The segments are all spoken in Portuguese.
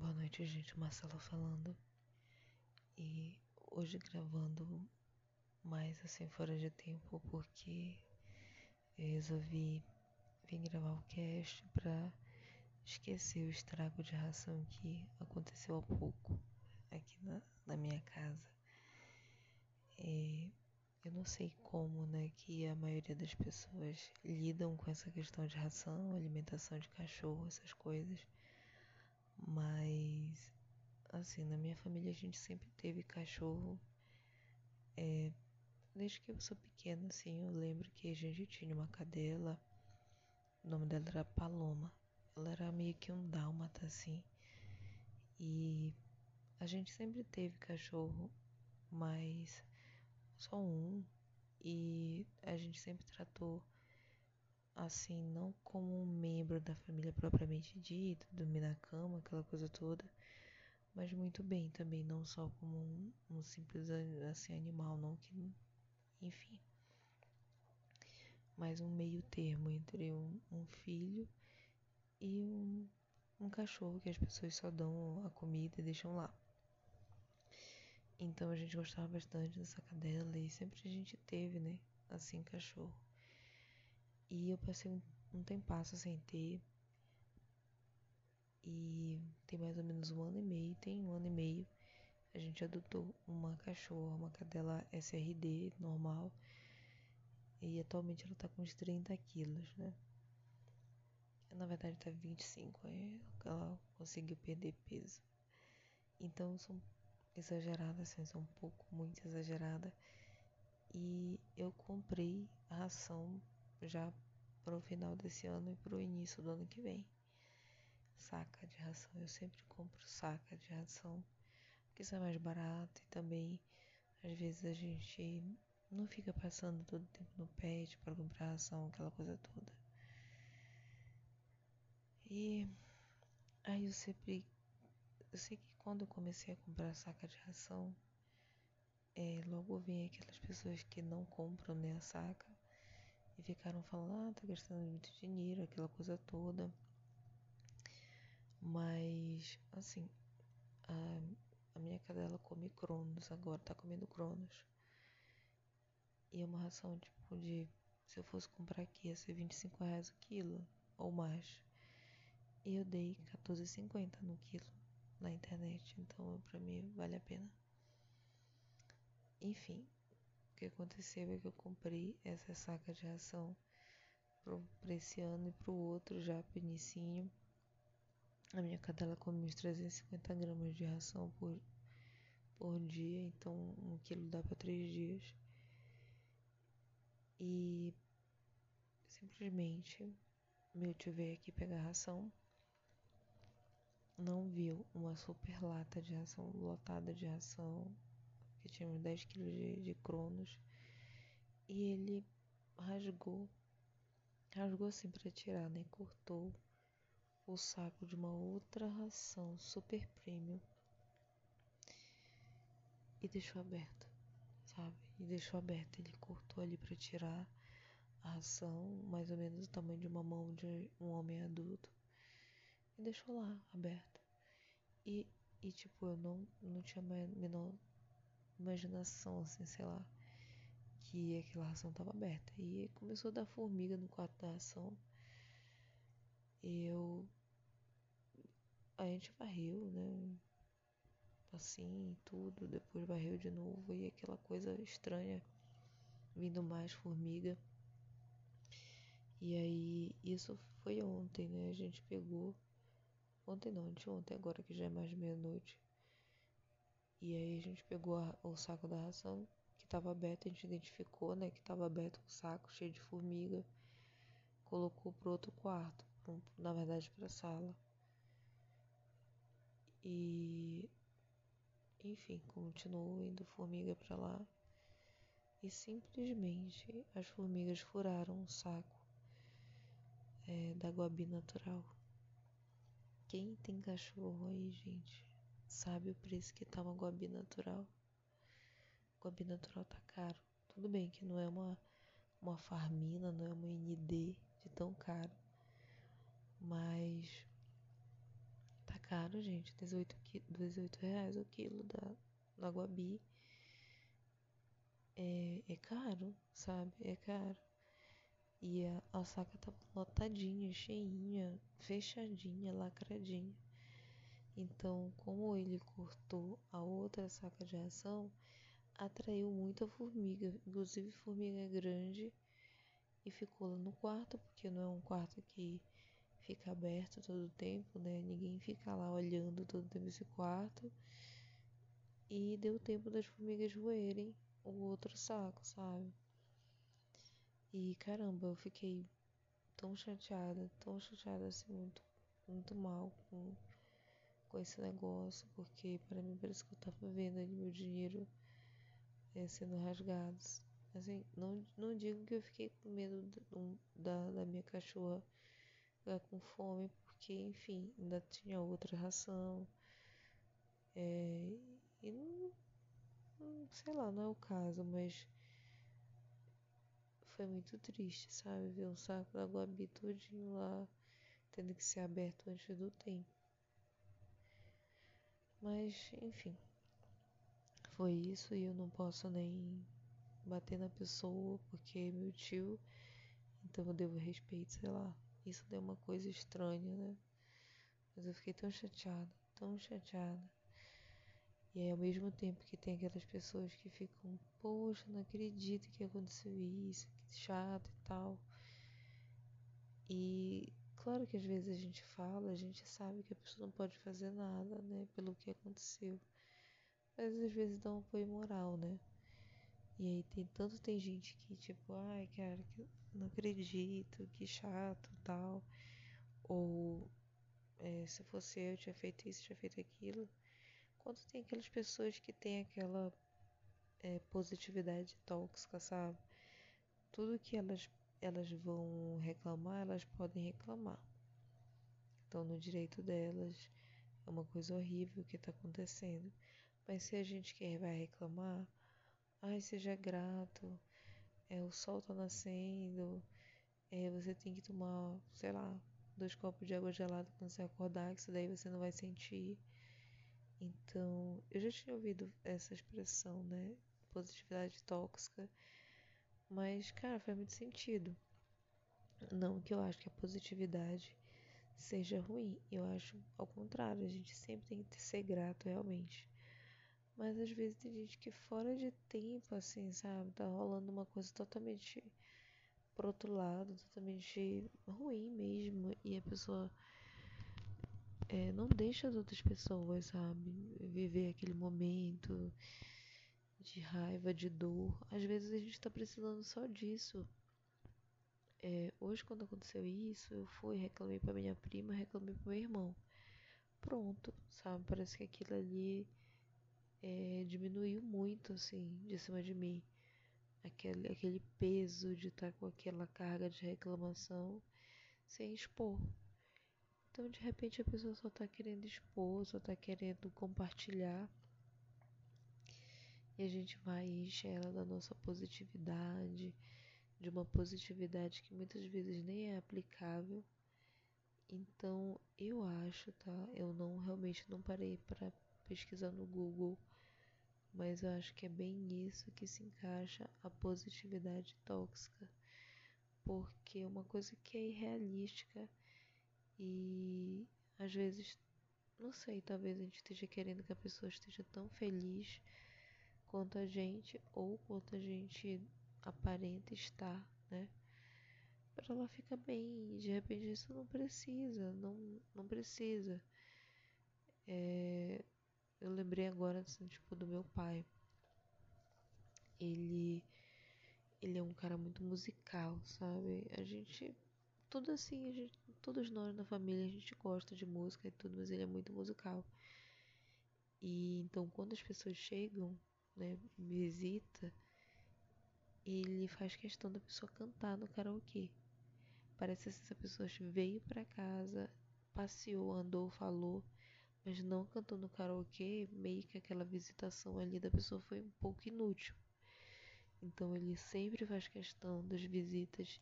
Boa noite, gente. Marcela falando. E hoje gravando mais assim fora de tempo porque eu resolvi vir gravar o cast pra esquecer o estrago de ração que aconteceu há pouco aqui na, na minha casa. É, eu não sei como, né, que a maioria das pessoas lidam com essa questão de ração, alimentação de cachorro, essas coisas. Mas, assim, na minha família a gente sempre teve cachorro. É, desde que eu sou pequena, assim, eu lembro que a gente tinha uma cadela. O nome dela era Paloma. Ela era meio que um dálmata, assim. E a gente sempre teve cachorro, mas só um. E a gente sempre tratou assim, não como um membro da família propriamente dito, dormir na cama, aquela coisa toda, mas muito bem também, não só como um, um simples assim animal, não que, enfim, mas um meio termo entre um, um filho e um, um cachorro que as pessoas só dão a comida e deixam lá. Então a gente gostava bastante dessa cadela e sempre a gente teve, né, assim, cachorro. E eu passei um, um tempasso sem ter. E tem mais ou menos um ano e meio, tem um ano e meio, a gente adotou uma cachorra, uma cadela SRD normal. E atualmente ela tá com uns 30 quilos, né? Na verdade tá 25, é, ela conseguiu perder peso. Então são exageradas, assim, são um pouco muito exagerada. E eu comprei a ração já para o final desse ano e para o início do ano que vem. Saca de ração, eu sempre compro saca de ração, porque isso é mais barato e também às vezes a gente não fica passando todo o tempo no pet para comprar ração, aquela coisa toda. E aí eu sempre. Eu sei que quando eu comecei a comprar saca de ração, é, logo vem aquelas pessoas que não compram nem a saca e ficaram falando, ah, tá gastando muito dinheiro, aquela coisa toda. Mas, assim, a, a minha cadela come cronos agora, tá comendo cronos. E é uma ração, tipo, de. Se eu fosse comprar aqui, ia ser 25 reais o quilo, ou mais. E eu dei 14,50 no quilo na internet, então pra mim vale a pena. Enfim, que aconteceu é que eu comprei essa saca de ração para esse ano e para o outro já pro inicinho. A minha cadela come uns 350 gramas de ração por, por dia, então um quilo dá para três dias. E simplesmente meu tio veio aqui pegar ração, não viu uma super lata de ração, lotada de ração, que tinha uns 10 quilos de, de cronos, e ele rasgou, rasgou assim para tirar, né? Cortou o saco de uma outra ração super premium e deixou aberto, sabe? E deixou aberto. Ele cortou ali para tirar a ração, mais ou menos o tamanho de uma mão de um homem adulto, e deixou lá aberto. E, e tipo, eu não, não tinha menor imaginação, assim, sei lá, que aquela ração estava aberta. E começou a dar formiga no quarto da ração. Eu. A gente varreu, né? Assim, tudo. Depois varreu de novo. E aquela coisa estranha. Vindo mais formiga. E aí, isso foi ontem, né? A gente pegou. Ontem não, ontem, agora que já é mais meia-noite. E aí a gente pegou a, o saco da ração que estava aberto, a gente identificou, né, que estava aberto o saco cheio de formiga, colocou pro outro quarto, pro, na verdade para sala. E enfim, continuou indo formiga para lá. E simplesmente as formigas furaram o saco é, da Guabi natural. Quem tem cachorro aí, gente? Sabe o preço que tá uma Guabi natural. Guabi natural tá caro. Tudo bem que não é uma, uma farmina, não é uma ND de tão caro. Mas tá caro, gente. 18, 18 reais o quilo da, da Guabi. É, é caro, sabe? É caro. E a, a saca tava lotadinha, cheinha, fechadinha, lacradinha. Então, como ele cortou a outra saca de ração, atraiu muita formiga, inclusive formiga grande, e ficou lá no quarto, porque não é um quarto que fica aberto todo o tempo, né? Ninguém fica lá olhando todo o tempo esse quarto. E deu tempo das formigas roerem o outro saco, sabe? E caramba, eu fiquei tão chateada, tão chateada assim, muito, muito mal com, com esse negócio, porque para mim parece que eu tava vendo ali meu dinheiro é, sendo rasgados. Assim, não, não digo que eu fiquei com medo da, da minha cachorra ficar com fome, porque, enfim, ainda tinha outra ração. É, e não, não, sei lá, não é o caso, mas foi muito triste, sabe? Ver um saco da Guabi todinho lá, tendo que ser aberto antes do tempo. Mas, enfim, foi isso e eu não posso nem bater na pessoa porque é meu tio, então eu devo respeito, sei lá. Isso deu uma coisa estranha, né? Mas eu fiquei tão chateada, tão chateada. E aí, ao mesmo tempo que tem aquelas pessoas que ficam, poxa, não acredito que aconteceu isso, que chato e tal. E claro que às vezes a gente fala, a gente sabe que a pessoa não pode fazer nada, né, pelo que aconteceu. Mas às vezes dá um apoio moral, né? E aí tem tanto tem gente que tipo, ai, cara, que não acredito, que chato, tal. Ou é, se fosse eu, tinha feito isso, tinha feito aquilo. Quando tem aquelas pessoas que têm aquela é, positividade tóxica, sabe? Tudo que elas, elas vão reclamar, elas podem reclamar. Então, no direito delas, é uma coisa horrível que está acontecendo. Mas se a gente quer vai reclamar, ai, seja grato, é, o sol tá nascendo, é, você tem que tomar, sei lá, dois copos de água gelada quando você acordar, que isso daí você não vai sentir. Então, eu já tinha ouvido essa expressão, né? Positividade tóxica. Mas, cara, faz muito sentido. Não que eu acho que a positividade seja ruim. Eu acho ao contrário, a gente sempre tem que ser grato realmente. Mas às vezes tem gente que fora de tempo, assim, sabe? Tá rolando uma coisa totalmente pro outro lado, totalmente ruim mesmo. E a pessoa é, não deixa as outras pessoas, sabe, viver aquele momento de raiva, de dor. Às vezes a gente tá precisando só disso. É, hoje, quando aconteceu isso, eu fui, reclamei pra minha prima, reclamei pro meu irmão. Pronto, sabe? Parece que aquilo ali é, diminuiu muito, assim, de cima de mim. Aquele, aquele peso de estar tá com aquela carga de reclamação sem expor. Então, de repente, a pessoa só está querendo expor, só está querendo compartilhar. E a gente vai encher ela da nossa positividade, de uma positividade que muitas vezes nem é aplicável. Então, eu acho, tá? Eu não realmente não parei para pesquisar no Google, mas eu acho que é bem isso que se encaixa a positividade tóxica. Porque é uma coisa que é irrealística e às vezes, não sei, talvez a gente esteja querendo que a pessoa esteja tão feliz quanto a gente ou quanto a gente aparenta estar, né? Para ela ficar bem. De repente isso não precisa, não, não precisa. É, eu lembrei agora, assim, tipo, do meu pai. Ele, ele é um cara muito musical, sabe? A gente tudo assim, gente, todos nós na família a gente gosta de música e tudo, mas ele é muito musical. E então quando as pessoas chegam, né, ele faz questão da pessoa cantar no karaokê. Parece assim, essa pessoa veio para casa, passeou, andou, falou, mas não cantou no karaokê, meio que aquela visitação ali da pessoa foi um pouco inútil. Então ele sempre faz questão das visitas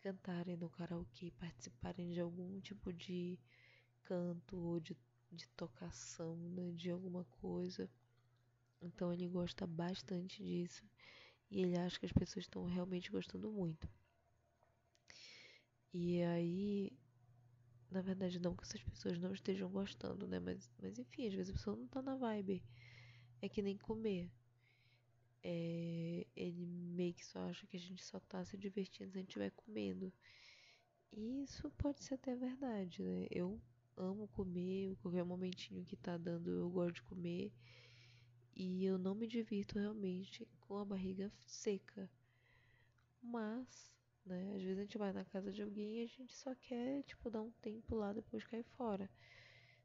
cantarem no karaokê, participarem de algum tipo de canto ou de de tocação, né, de alguma coisa. Então ele gosta bastante disso e ele acha que as pessoas estão realmente gostando muito. E aí, na verdade, não que essas pessoas não estejam gostando, né? Mas, mas enfim, às vezes a pessoa não tá na vibe. É que nem comer. É, ele meio que só acha que a gente só tá se divertindo se a gente estiver comendo. E isso pode ser até verdade, né? Eu amo comer, qualquer momentinho que tá dando eu gosto de comer. E eu não me divirto realmente com a barriga seca. Mas, né, às vezes a gente vai na casa de alguém e a gente só quer, tipo, dar um tempo lá depois cair fora.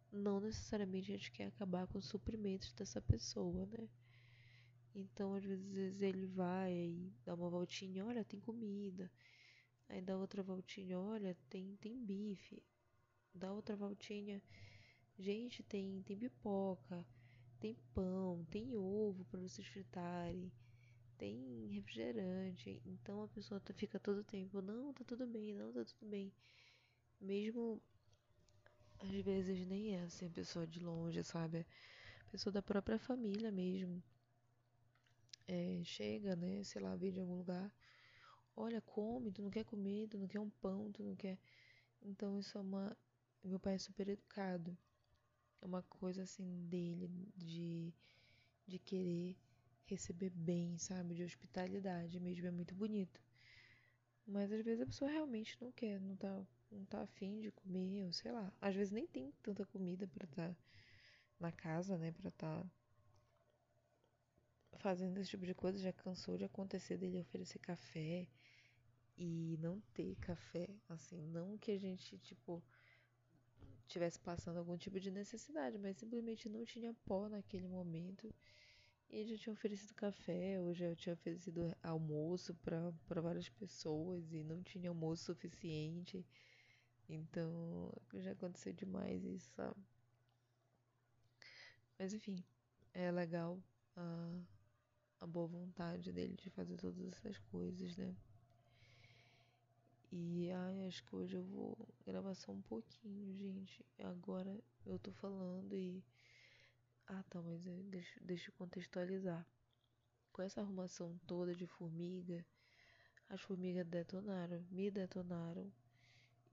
Não necessariamente a gente quer acabar com os suprimentos dessa pessoa, né? Então, às vezes ele vai e dá uma voltinha, olha, tem comida. Aí dá outra voltinha, olha, tem, tem bife. Dá outra voltinha, gente, tem, tem pipoca, tem pão, tem ovo para vocês fritarem, tem refrigerante. Então a pessoa tá, fica todo o tempo, não, tá tudo bem, não, tá tudo bem. Mesmo às vezes nem é assim, a pessoa de longe, sabe? A pessoa da própria família mesmo. É, chega, né, sei lá, vem de algum lugar. Olha, come, tu não quer comer, tu não quer um pão, tu não quer. Então isso é uma. Meu pai é super educado. É uma coisa assim dele, de, de querer receber bem, sabe? De hospitalidade mesmo, é muito bonito. Mas às vezes a pessoa realmente não quer, não tá, não tá afim de comer, ou sei lá. Às vezes nem tem tanta comida para estar tá na casa, né? Pra estar tá fazendo esse tipo de coisa. Já cansou de acontecer dele oferecer café e não ter café, assim, não que a gente, tipo, tivesse passando algum tipo de necessidade, mas simplesmente não tinha pó naquele momento. E já tinha oferecido café, ou já tinha oferecido almoço para várias pessoas e não tinha almoço suficiente. Então, já aconteceu demais isso, sabe? Mas enfim, é legal a, a boa vontade dele de fazer todas essas coisas, né? E ai, acho que hoje eu vou gravar só um pouquinho, gente. Agora eu tô falando e. Ah, tá, mas deixa, deixa eu contextualizar. Com essa arrumação toda de formiga, as formigas detonaram, me detonaram.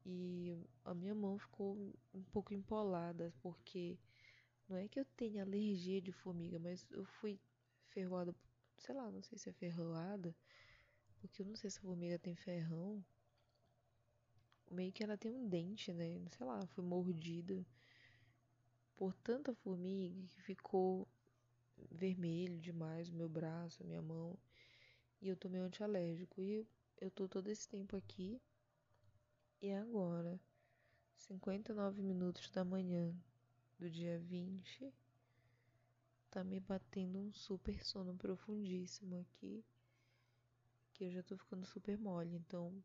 E a minha mão ficou um pouco empolada, porque não é que eu tenha alergia de formiga, mas eu fui ferroada, sei lá, não sei se é ferroada, porque eu não sei se a formiga tem ferrão meio que ela tem um dente, né? Sei lá, foi mordida por tanta formiga que ficou vermelho demais o meu braço, a minha mão. E eu tomei um antialérgico. E eu tô todo esse tempo aqui. E agora, 59 minutos da manhã do dia 20, tá me batendo um super sono profundíssimo aqui. Que eu já tô ficando super mole. Então,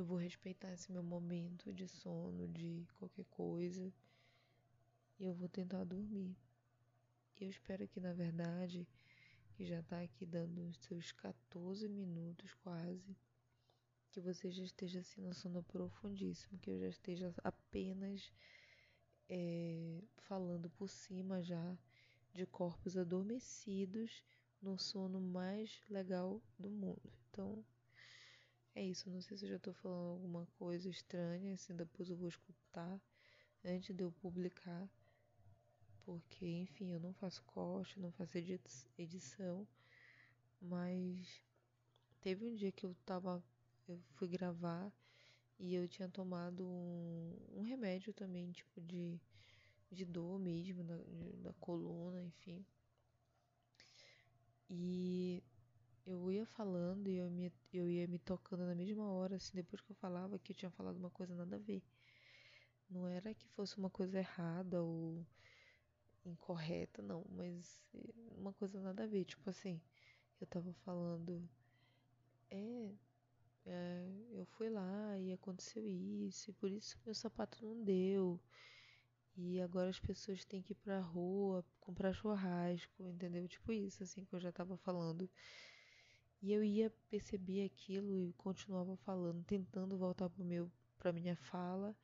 eu vou respeitar esse meu momento de sono, de qualquer coisa, e eu vou tentar dormir. Eu espero que, na verdade, que já está aqui dando os seus 14 minutos quase, que você já esteja assim no sono profundíssimo, que eu já esteja apenas é, falando por cima já de corpos adormecidos no sono mais legal do mundo. Então, é isso, não sei se eu já tô falando alguma coisa estranha, assim, depois eu vou escutar antes de eu publicar. Porque, enfim, eu não faço corte, não faço edição, mas teve um dia que eu tava, eu fui gravar e eu tinha tomado um, um remédio também, tipo de, de dor mesmo, da coluna, enfim. E eu ia falando e eu, me, eu ia me tocando na mesma hora, assim, depois que eu falava que eu tinha falado uma coisa nada a ver. Não era que fosse uma coisa errada ou incorreta, não, mas uma coisa nada a ver. Tipo assim, eu tava falando, é, é eu fui lá e aconteceu isso, e por isso meu sapato não deu. E agora as pessoas têm que ir pra rua comprar churrasco, entendeu? Tipo isso, assim, que eu já tava falando. E eu ia perceber aquilo e continuava falando, tentando voltar pro meu, pra minha fala.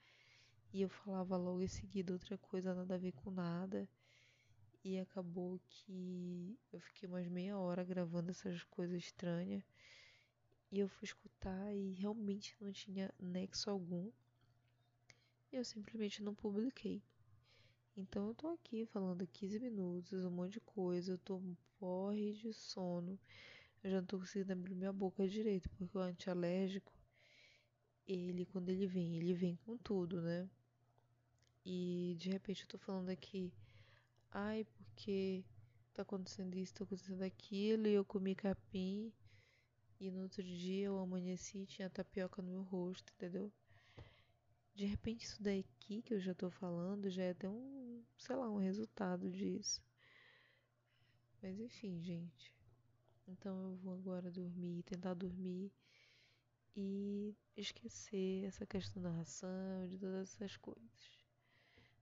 e eu falava logo em seguida outra coisa, nada a ver com nada. E acabou que eu fiquei mais meia hora gravando essas coisas estranhas. E eu fui escutar e realmente não tinha nexo algum. E eu simplesmente não publiquei. Então eu tô aqui falando 15 minutos, um monte de coisa, eu tô porre de sono. Eu já não tô conseguindo abrir minha boca direito, porque o antialérgico, ele, quando ele vem, ele vem com tudo, né? E de repente eu tô falando aqui, ai, porque tá acontecendo isso, tá acontecendo aquilo, e eu comi capim, e no outro dia eu amanheci e tinha tapioca no meu rosto, entendeu? De repente isso daqui que eu já tô falando já é até um, sei lá, um resultado disso. Mas enfim, gente. Então eu vou agora dormir, tentar dormir e esquecer essa questão da ração, de todas essas coisas.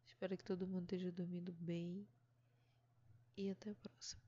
Espero que todo mundo esteja dormindo bem e até a próxima.